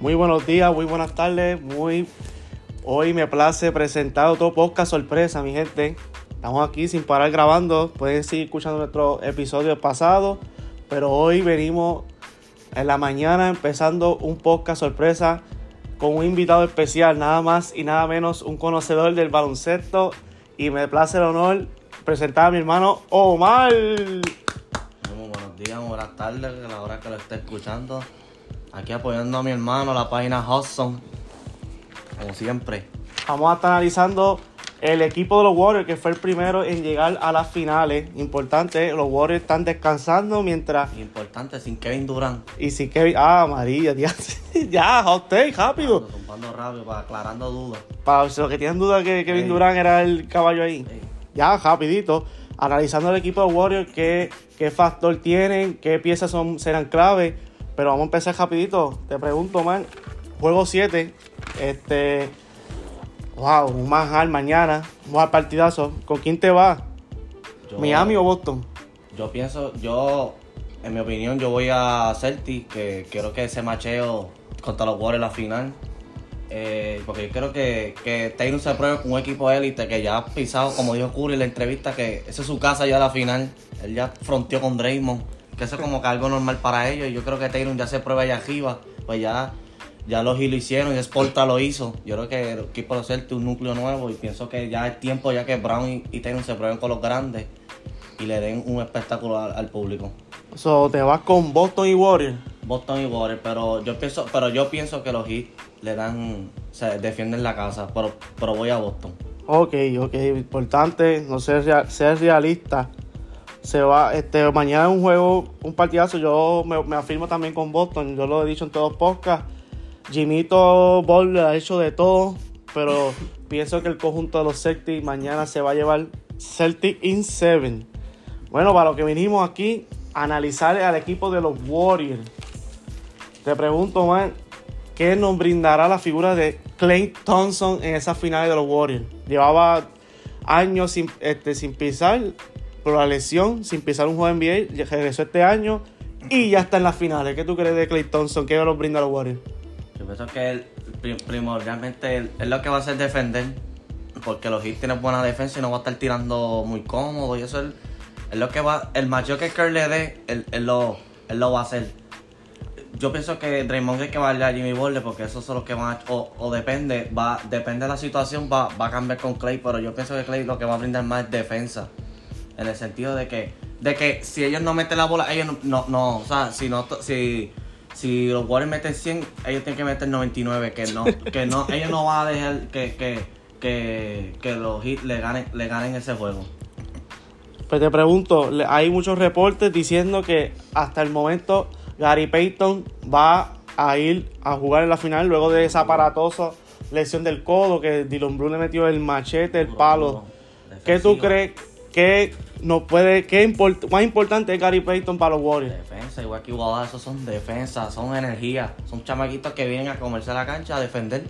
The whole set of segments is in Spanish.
Muy buenos días, muy buenas tardes, muy... Hoy me place presentar otro podcast sorpresa, mi gente. Estamos aquí sin parar grabando. Pueden seguir escuchando nuestro episodio pasado. Pero hoy venimos en la mañana empezando un podcast sorpresa con un invitado especial, nada más y nada menos un conocedor del baloncesto. Y me place el honor presentar a mi hermano Omar. Muy buenos días, buenas tardes, a la hora que lo esté escuchando. Aquí apoyando a mi hermano, la página Hudson. Como siempre. Vamos a estar analizando el equipo de los Warriors, que fue el primero en llegar a las finales. Importante, los Warriors están descansando mientras. Importante, sin Kevin Durant. Y si Kevin. Ah, María, ya, ya hot take, rápido. Tumbando rápido, para aclarando dudas. Para los que tienen dudas que Kevin Ey. Durant era el caballo ahí. Ey. Ya, rapidito. Analizando el equipo de Warriors, qué, qué factor tienen, qué piezas son, serán clave. Pero vamos a empezar rapidito. Te pregunto, man. Juego 7. Este. Wow, un manjar mañana. Un buen partidazo. ¿Con quién te vas? Yo- ¿Miami o Boston? Yo pienso, yo, en mi opinión, yo voy a Celtic, que quiero que ese macheo contra los Warriors la final. Eh, porque yo creo que, que Taylor se pruebe con un equipo élite que ya ha pisado, como dijo Curry en la entrevista, que esa es su casa ya a la final. Él ya fronteó con Draymond, que eso es como que algo normal para ellos. Y yo creo que Taylor ya se prueba allá arriba, pues ya, ya los lo hicieron y Sporta lo hizo. Yo creo que el equipo de es un núcleo nuevo y pienso que ya es tiempo ya que Brown y, y Taylor se prueben con los grandes y le den un espectáculo al, al público. So, te vas con Boston y Warriors. Boston y Warriors, pero yo pienso, pero yo pienso que los Heat le dan, se defienden la casa, pero, pero voy a Boston. Ok, ok, importante, no ser, rea- ser realista. Se va, este, mañana es un juego, un partidazo. Yo me, me afirmo también con Boston. Yo lo he dicho en todos los podcasts. Jimito Ball ha hecho de todo, pero pienso que el conjunto de los Celtics mañana se va a llevar Celtic in 7. Bueno, para lo que vinimos aquí, analizar al equipo de los Warriors. Te pregunto, man, ¿qué nos brindará la figura de Clay Thompson en esas finales de los Warriors? Llevaba años sin, este, sin pisar por la lesión, sin pisar un juego NBA, ya regresó este año y ya está en las finales. ¿Qué tú crees de Clay Thompson? ¿Qué nos brinda a los Warriors? Yo pienso que él, pri- primordialmente él lo que va a hacer es defender, porque los Heat tienen buena defensa y no va a estar tirando muy cómodo y eso es, es lo que va, el macho que Kerr le dé, él, lo, va a hacer. Yo pienso que Draymond es que va a a Jimmy Butler porque esos son los que van a, o, o depende, va, depende de la situación, va, va a cambiar con Clay, pero yo pienso que Clay lo que va a brindar más es defensa. En el sentido de que, de que si ellos no meten la bola, ellos no, no, no, o sea, si no, si, si los Warriors meten 100, ellos tienen que meter 99, que no, que no, ellos no van a dejar que, que, que, que los Heat le ganen, le ganen ese juego. Pues te pregunto, hay muchos reportes diciendo que hasta el momento Gary Payton va a ir a jugar en la final luego de esa aparatosa lesión del codo que Dylan Brun le metió el machete, el palo. ¿Qué tú crees que nos puede, qué import- más importante es Gary Payton para los Warriors? Defensa, igual que Igualdad, esos son defensas, son energía. Son chamaquitos que vienen a comerse la cancha a defender.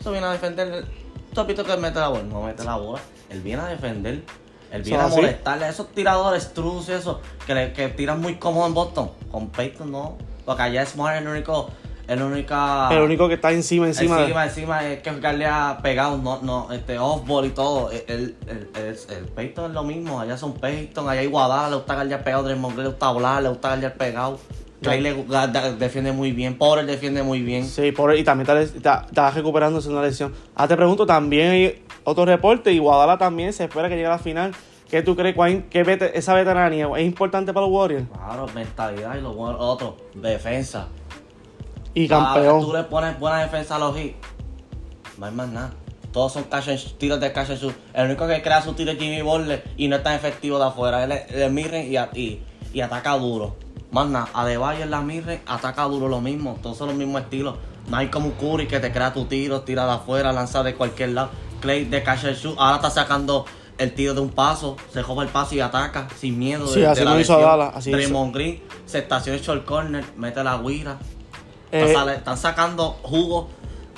Eso viene a defender. ¿Tú has visto que él mete la bola? No mete la bola. Él viene a defender. Él viene ¿Son a molestarle a esos tiradores trus y eso, que, le- que tiran muy cómodo en Boston. Con Peyton no. Porque allá Smart es el único. El única. el único que está encima, encima. de- Encima, encima es que jugarle a pegado, no, no, este, off-ball y todo. El, el, el, el- el Peyton es lo mismo, allá son Peyton, allá hay Guadalajara, le gusta guardiar pegado, Draymond Green le gusta volar, le gusta guardiar pegado. Clay le defiende muy bien, Porter defiende muy bien. Sí, por, y también está, está, recuperándose una lesión. Ah, te pregunto, también hay otro reporte y Guadalajara también se espera que llegue a la final. ¿Qué tú crees? vete- esa veteranía es importante para los Warriors? Claro, mentalidad y lo bueno, otro, defensa. Y campeón. tú le pones buena defensa a los Heat, no hay más nada. Todos son and shoot, tiros de catch and shoot. El único que crea su tiro es Jimmy Butler y no es tan efectivo de afuera. Él es, él es midrange y, y, y ataca duro. Más nada, Adebayo en la midrange ataca duro lo mismo. Todos son los mismos estilos. No hay como un Curry que te crea tu tiro, tira de afuera, lanza de cualquier lado. Clay de catch and shoot. Ahora está sacando el tiro de un paso, se joba el paso y ataca sin miedo. Sí, de- la lo hizo. Dallas, así. Draymond Green se estaciona el short corner, mete la guira. Eh, están sacando jugo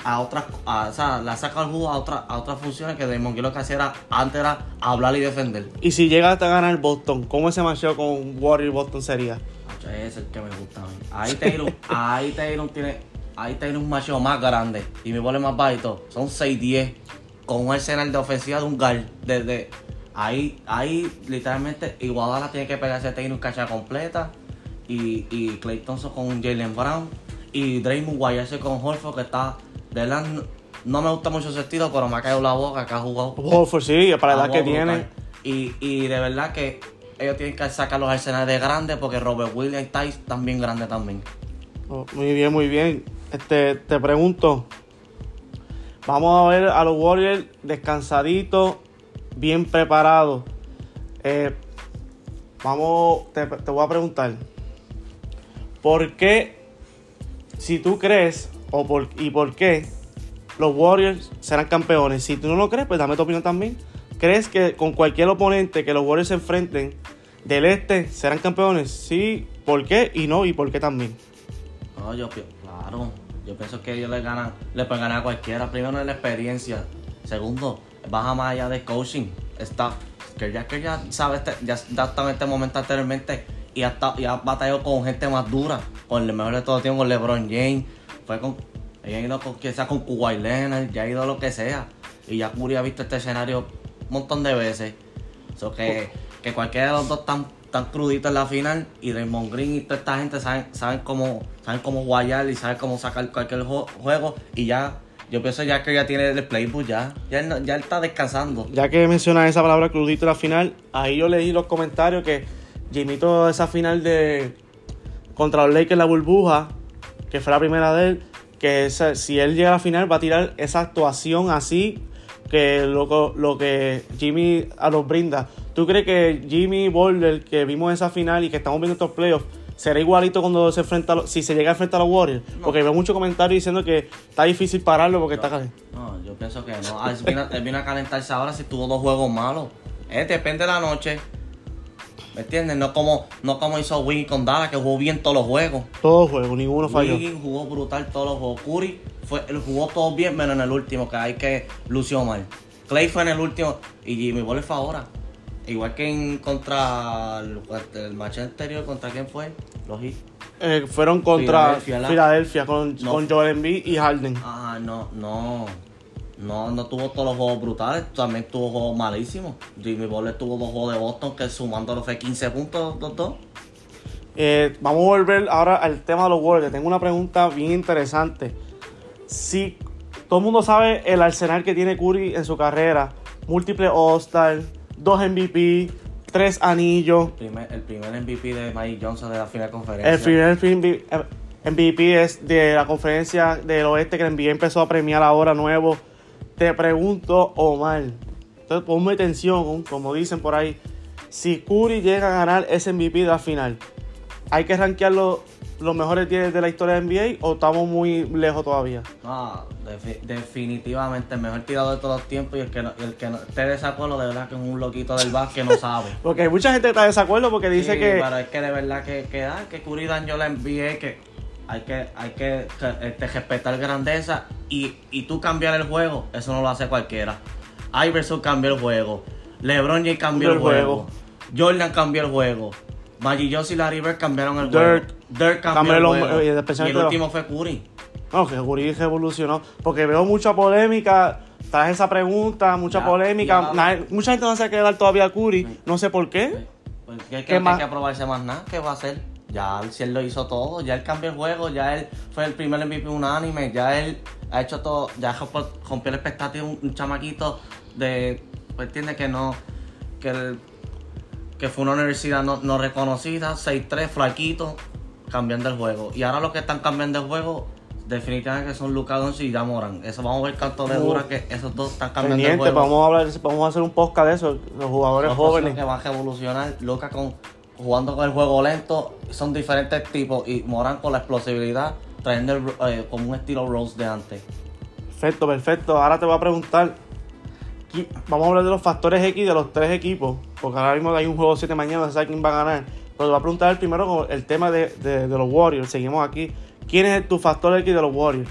a otras, a- o sea, le han sacado jugo a, otras a otras funciones que Draymond Green lo que hacía era, antes era hablar y defender. y si llega hasta ganar Boston, ¿cómo ese matchup con Warriors Boston sería? Ese es el que me gusta a mí. Ahí Taylor, ahí Taylor tiene, ahí tiene un macho más grande y mi bola más bajito. Son 6'10 con un arsenal de ofensiva de un guard. Desde ahí, ahí literalmente Iguadala tiene que pegarse tiene un cacha completa. Y, y Clay Thompson con Jalen Brown. Y Draymond guayarse con Horford que está. De verdad, no, me gusta mucho su estilo, pero me ha caído la boca que ha jugado. Horford, sí, para la edad que tiene. Y, y de verdad que ellos tienen que sacar los arsenales de grandes porque Robert Williams están bien grandes también. Oh, muy bien, muy bien. Este, te pregunto. Vamos a ver a los Warriors descansaditos, bien preparados. Eh, vamos, te, te voy a preguntar. ¿Por qué, si tú crees, o por, y por qué, los Warriors serán campeones? Si tú no lo crees, pues dame tu opinión también. ¿Crees que con cualquier oponente que los Warriors se enfrenten del este serán campeones? Sí, ¿por qué? Y no, y por qué también. Claro, yo pienso que ellos le ganan, le pueden ganar a cualquiera. Primero es la experiencia. Segundo, baja más allá de coaching. Está, que ya que ya sabe, este, ya ha estado en este momento anteriormente y ha, estado- y ha batallado con gente más dura, con el mejor de todo tiempo, con LeBron James. Fue con, ella ha ido con quien sea con Kawhi Leonard, ya ha ido lo que sea. Y ya Curry ha visto este escenario un montón de veces. So que, que cualquiera de los dos están tan cruditos en la final y Raymond Green y toda esta gente saben, saben cómo saben cómo guayar y saben cómo sacar cualquier juego y ya yo pienso ya que ya tiene el playbook ya ya él, ya él está descansando Ya que mencionas esa palabra crudito en la final, ahí yo leí los comentarios que Jimito esa final de contra los Lakers la burbuja, que fue la primera de él, que esa- si él llega a la final va a tirar esa actuación así que lo, lo que Jimmy a los brinda. ¿Tú crees que Jimmy Boulder que vimos esa final y que estamos viendo estos playoffs será igualito cuando se enfrenta a si se llega a enfrentar a los Warriors? Porque veo muchos comentarios diciendo que está difícil pararlo porque está caliente. no yo pienso que no Ah, él vino, él vino a calentarse ahora si tuvo dos juegos malos eh, depende de la noche ¿me entiendes? no como no como hizo Wiggins con Dallas que jugó bien todos los juegos Todo juego, ninguno falló. Wiggins jugó brutal todos los juegos. Curry fue, él jugó todo bien, menos en el último, que hay que lució mal. Clay fue en el último y Jimmy Butler fue ahora. Igual que en contra el, el match anterior, ¿contra quién fue? Los Heat. Eh, fueron contra Filadelfia, Filadelfia, ¿la? con, No. con Joel Embiid y Harden. Ah, no, no. No, no tuvo todos los juegos brutales, también tuvo juegos malísimos. Jimmy Butler tuvo dos juegos de Boston que sumándolo fue 15 puntos los dos. Eh, vamos a volver ahora al tema de los Warriors. Tengo una pregunta bien interesante. Si todo el mundo sabe el arsenal que tiene Curry en su carrera, múltiples All-Star, dos MVP, tres anillos. Primer- el primer MVP de Mike Johnson de la final conferencia. El primer MVP MVP es de la conferencia del oeste que el NBA empezó a premiar ahora nuevo. Te pregunto, Omar, entonces ponme atención, como dicen por ahí. Si Curry llega a ganar ese MVP de la final, ¿hay que rankear los, los mejores 10 de la historia de NBA o estamos muy lejos todavía? No, defi- definitivamente el mejor tirador de todos los tiempos y el que no, el que no esté de desacuerdo de verdad que es un loquito del básquet no sabe. Porque hay mucha gente que está de desacuerdo porque dice Sí, que Pero es que de verdad que, que, ah, que Curry dañó la NBA, que hay que, hay que, que, este, respetar grandeza y, y tú cambiar el juego, eso no lo hace cualquiera. Iverson cambió el juego, LeBron James cambió el juego, Jordan cambió el juego, Magic y Larry Bird cambiaron el Dirk. juego, Dirk cambió Cambió el el juego hombre- y el último fue Curry. No, que Curry revolucionó. Porque veo mucha polémica. Tras esa pregunta, mucha Ya, polémica. ya. Nadie- mucha gente no se quiere dar todavía a Curry. No sé por qué. Pues que, que ¿Qué hay que aprobarse más nada, ¿qué va a hacer? Ya si él lo hizo todo, ya él cambió el juego, ya él fue el primer MVP unánime, ya él ha hecho todo, ya rompió la expectativa un, un chamaquito de, pues entiende que no, que, el- que fue una universidad no, no reconocida, 6-3, flaquito, cambiando el juego. Y ahora los que están cambiando el juego, definitivamente son Luka Doncic y Jamoran. Eso vamos a ver cuánto de dura que esos dos están cambiando el juego. vamos a hablar, vamos a hacer un podcast de eso. Los jugadores Los jóvenes. que van a revolucionar. Luca con jugando con el juego lento. Son diferentes tipos. Y Morán con la explosividad. Trayendo el, eh, como un estilo Rose de antes. Perfecto, perfecto. Ahora te voy a preguntar. Vamos a hablar de los factores X de los tres equipos. Porque ahora mismo hay un juego 7 mañana, no sabe quién va a ganar. Pero te voy a preguntar primero el tema de, de- de los Warriors. Seguimos aquí. ¿Quién es tu factor X de los Warriors?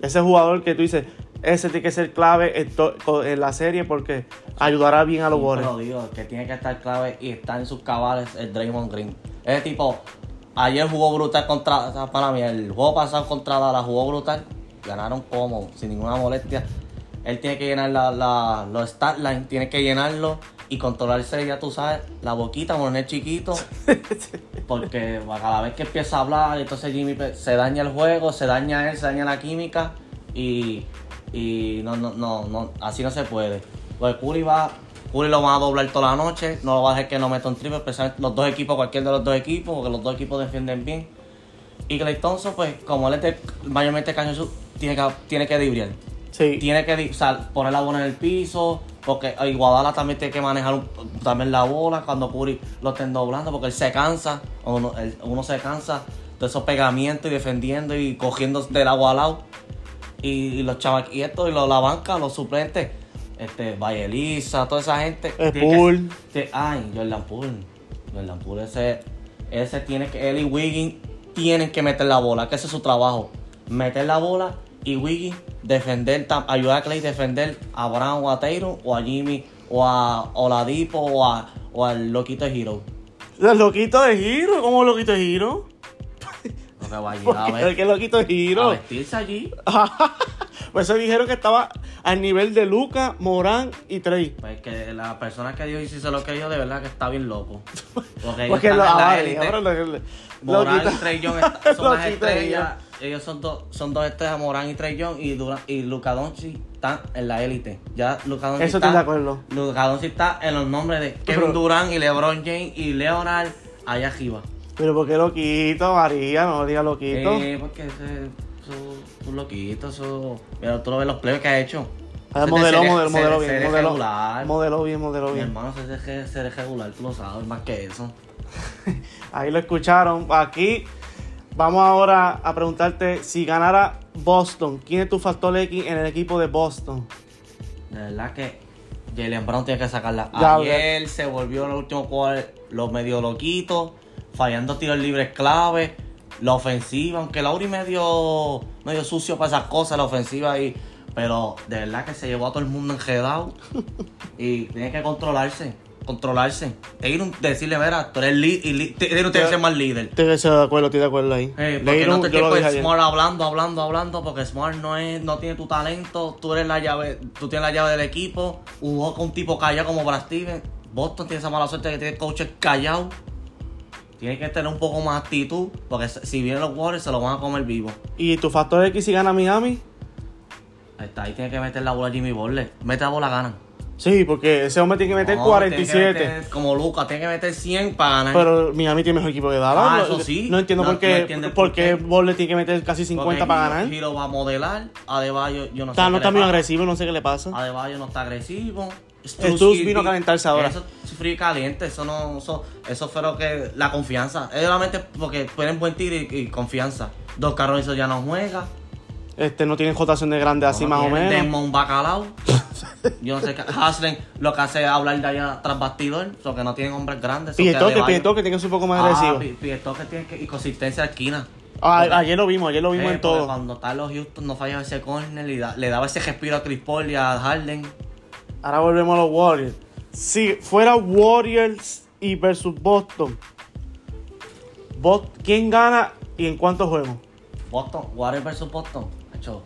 Ese jugador que tú dices, ese tiene que ser clave en, la serie porque ayudará bien a los Warriors. lo digo, el que tiene que estar clave y estar en sus cabales es Draymond Green. Ese tipo ayer jugó brutal contra. para mí, el juego pasado contra Dallas jugó brutal. Ganaron como, sin ninguna molestia. Él tiene que llenar la, la- los stat lines, tiene que llenarlo y controlarse, ya tú sabes, la boquita, poner chiquito. Porque cada vez que empieza a hablar, entonces Jimmy pe- se daña el juego, se daña él, se daña la química y, y no, no, no, no, así no se puede. Pues Curry va, Curry lo va a doblar toda la noche, no lo va a dejar que no meta un triple, especialmente los dos equipos, cualquier de los dos equipos, porque los dos equipos defienden bien. Y Clay Thompson, pues, como él es de, mayormente caño tiene que, tiene que dribblear. Sí. Tiene que o sea, poner la bola en el piso, porque Iguadala también tiene que manejar un- también la bola cuando Curry lo estén doblando, porque él se cansa, uno, él- uno se cansa de esos pegamientos y defendiendo y cogiendo del agua al lado. Y, y los chavaquitos y los, la banca, los suplentes, este, Bayelisa, toda esa gente. Te- ay, Jordan Poole. Jordan Poole, ese, ese tiene que, él y Wiggins tienen que meter la bola, que ese es su trabajo. Meter la bola y Wiggins defender, ayudar a Clay a defender a Brown o a Taylor o a Jimmy o a Oladipo o, a, o al Loquito de Hero. Los loquitos de giro, ¿cómo loquito de giro? No que vaya ¿Por a, qué? ver, ¿Qué loquito de a giro? vestirse allí. pues eso dijeron que estaba al nivel de Luca, Morán y Trey. Pues que la persona que Dios hizo lo que yo, de verdad que está bien loco. Porque ellos Porque están lo, en la ah, élite. ahora lo- lo- Morán y Trey está- son las estrellas. Ellos son, dos son dos estrellas, Morán y Trey Young. Y, Dura- y Luka Doncic están en la élite. Ya Luka Doncic Eso está, estoy de acuerdo. Doncic está en los nombres de Kevin Durant y LeBron James y Leonard allá arriba. Pero ¿por qué loquito, María? No diga loquito. Eh, porque ese su, su loquito, su... Mira, tú lo ves los plays que ha hecho. Ah, Ese se- modeló se- bien, se modeló, regular. modeló bien, modeló Mi bien. hermano se deje ser regular, tú lo sabes, más que eso. Ahí lo escucharon. Aquí vamos ahora a preguntarte si ganara Boston, ¿quién es tu factor X en el equipo de Boston? De verdad que Jalen Brown tiene que sacarla. Ayer se volvió en el último cuarto los medio loquitos, fallando tiros libres clave. La ofensiva, aunque Lauri medio, medio sucio para esas cosas, la ofensiva ahí. Pero de verdad que se llevó a todo el mundo enredado. y tiene que controlarse. Controlarse. Tatum, decirle, mira, tú eres líder. Tatum tiene que ser más líder. Estoy de acuerdo, estoy de acuerdo ahí. Eh, porque no te ayer. Smart hablando, hablando, hablando, porque Smart no es, no tiene tu talento, tú eres la llave, tú tienes la llave del equipo, jugó con un tipo callado como Brad Stevens, Boston tiene esa mala suerte que tiene coaches callados, tiene que tener un poco más actitud, porque si vienen los Warriors se lo van a comer vivo. ¿Y tu factor X si gana Miami? Ahí está, ahí tiene que meter la bola Jimmy Butler, mete la bola, ganan. Sí, porque ese hombre tiene que meter No, 47. tiene que meter- como Lucas, tiene que meter 100 para ganar. Pero Miami tiene mejor equipo que Dallas. Ah, No- eso sí. No entiendo No- por no qué, entiende por qué qué. Butler tiene que meter casi 50 para ganar. Giro va a modelar, Adebayo, yo no O sé. qué no le está muy agresivo, no sé qué le pasa. Adebayo no está agresivo. Struz vino a calentarse ahora. Eso es frío y caliente. Eso no, eso, eso fue lo que. La confianza. Es solamente porque tienen buen tiro y, y confianza. Dos carros eso ya no juega. Este no tiene jotación de grande así No más o menos. Desmond Bacalao. Yo no sé qué. Haslem lo que hace es hablar de allá tras bastidor. O que no tienen hombres grandes. que Pietoque, Pietoque tiene que ser un poco más Ah, agresivo. Pi- Pietoque tiene que. Y consistencia de esquina. Ah, porque- ayer lo vimos, ayer lo vimos Eh, en todo. Cuando está en los Houston no fallaba ese corner y da- le daba ese respiro a Chris Paul y a Harden. Ahora volvemos a los Warriors. Si fuera Warriors y versus Boston, Bos- ¿quién gana y en cuántos juegos? Boston, Warriors versus Boston. Hecho,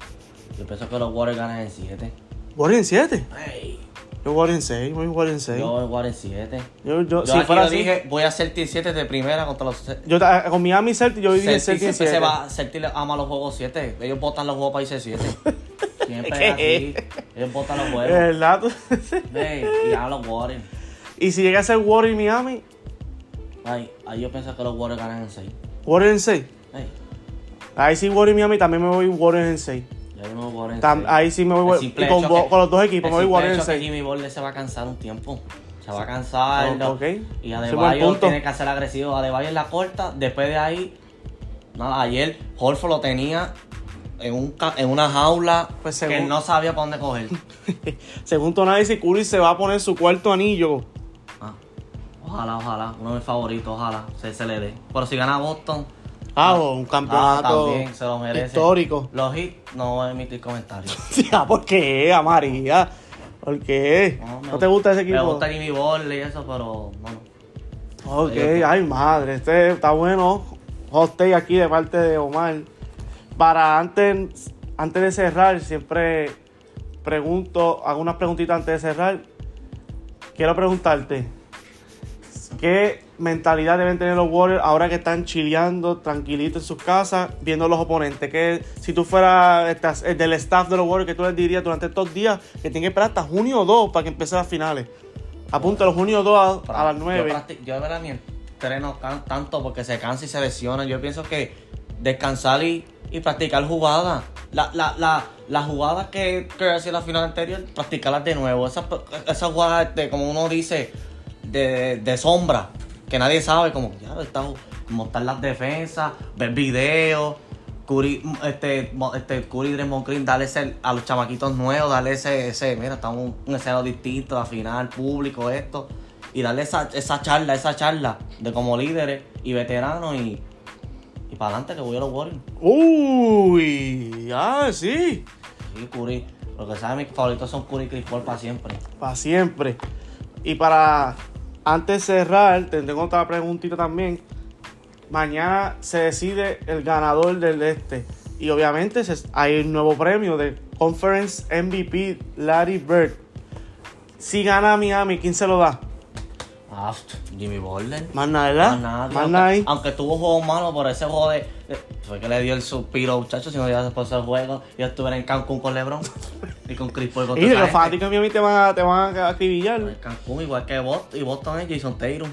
yo pienso que los Warriors ganan en 7. Warriors en 7. Hey, Yo Warriors en 6, voy Warriors en 6. yo voy Warriors en 7. Yo, yo, Yo, si fuera así, dije, voy a hacer 7 de primera contra los. yo con Miami Celtics yo dije Celtics Celtics en siempre 7. se va, Celtics ama los juegos 7. Ellos botan los juegos para irse 7. Siempre es ¿Qué? así. Ellos botan los juegos. ¿Verdad? Y a los Warriors. y si llega a ser Warriors Miami, Ay, ahí yo pienso que los Warriors ganan en 6. Warriors en 6. Hey, Ahí sí Warriors Miami también me voy Warriors en 6. ya yo me voy Warriors en Tam- 6. ahí sí me voy y con, que- con los dos equipos me voy Warriors en hecho que 6. Jimmy Butler se va a cansar un tiempo. Se va a cansar. Oh, ¿no? ok. Y es Adebayo tiene que ser agresivo. Adebayo en la corta. Después de ahí, nada, ayer Horford lo tenía en, un, en una jaula Pues que él no sabía para dónde coger. Según tu análisis, Curry se va a poner su cuarto anillo. Ah, ojalá, ojalá. Uno de mis favoritos, ojalá se, se le dé. Pero si gana Boston, Ah, o un ah, campeonato también se lo merece. histórico. Los hits, no voy a emitir comentarios. Ya, ¿por qué, a María? ¿Por qué? No, ¿No, me- te gusta ese equipo? Me gusta Jimmy Butler y eso, pero no, no. Ok, ay madre, este está bueno. hot take aquí de parte de Omar. Para antes, antes de cerrar, siempre pregunto, hago unas preguntitas antes de cerrar. Quiero preguntarte, ¿qué mentalidad deben tener los Warriors ahora que están chileando tranquilitos en sus casas, viendo a los oponentes? Que si tú fueras el del staff de los Warriors, que tú les dirías durante estos días que tienen que esperar hasta junio 2 para que empiecen las finales? Apúntalo, junio 2 a, a las 9. Yo, yo de verdad ni entreno tanto porque se cansa y se lesiona. Yo pienso que descansar y, y practicar jugadas. La, la, la, las jugadas que, que hacía la final anterior, practicarlas de nuevo. Esas, esas jugadas, este, como uno dice, de, de sombra, que nadie sabe, como, ya, está, están las defensas, ver videos. Curry, este, este, Curry Draymond Green, darle ese, a los chamaquitos nuevos, darle ese, ese mira, estamos un, escenario distinto, la final, público, esto, y darle esa, esa charla, esa charla de como líderes y veteranos y, y para adelante que voy a los Warriors. Uy, ah, sí, Sí, Curry, lo que saben mis favoritos son Curry y Chris Paul para siempre. para siempre. Y para antes de cerrar, te tengo otra preguntita también. Mañana se decide el ganador del este. Y obviamente hay un nuevo premio de Conference MVP Larry Bird. Si gana Miami, ¿quién se lo da? Ah, Jimmy Butler. Más nada, ¿verdad? Más nadie. Más aunque, nadie. aunque tuvo juegos malos por ese juego de, de- Fue que le dio el suspiro, muchachos. Si no hubiera por ese juego, yo estuviera en Cancún con LeBron y con Chris Paul. Y esa los gente. fanáticos te van a, te van a acribillar. En Cancún, igual que Boston, y Boston es Jason Tatum.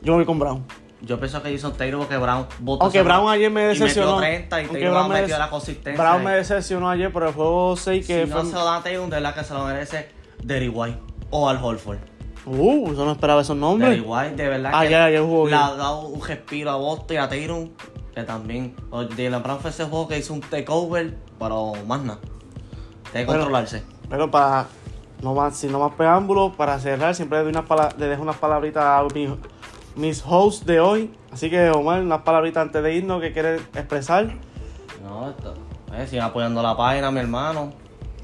Yo me voy con Brown. Yo pienso que Jason Tatum porque Brown Boston Aunque Brown ayer me y metió decepcionó. 30 y Aunque Tatum Brown me metió des- la consistencia. Brown me decepcionó ayer, pero el juego 6 que si fue. no se lo dan a Tatum, de verdad que se lo merece Derry White o Al Horford. Uh, yo no esperaba esos nombres. White, de verdad Ayer, que ayer jugó le ha dado un respiro a Boston y a Tatum, que también. Jalen Brown fue ese juego que hizo un takeover, pero más nada. Tiene que Bueno. controlarse. Pero para no más, sin no más preámbulos, para cerrar, siempre le, doy unas le dejo unas palabritas a mi- mis hosts de hoy. Así que, Omar, unas palabritas antes de irnos que quieres expresar. No, esto, eh, sigan apoyando la página, mi hermano,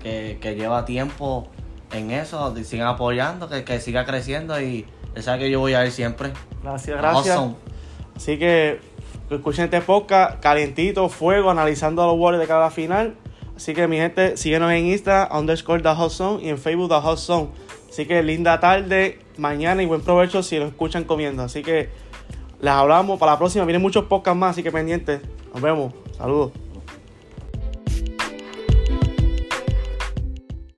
que, que lleva tiempo en eso, sigan apoyando, que, que siga creciendo y él sabe que yo voy a ir siempre. Gracias, gracias. Awesome. Así que escuchen este podcast calientito, fuego, analizando a los Warriors de cada final. Así que mi gente, síguenos en Instagram, underscore The Hot Zone y en Facebook The Hot Zone. Así que linda tarde, mañana y buen provecho si lo escuchan comiendo. Así que les hablamos para la próxima. Vienen muchos podcasts más, así que pendientes. Nos vemos. Saludos.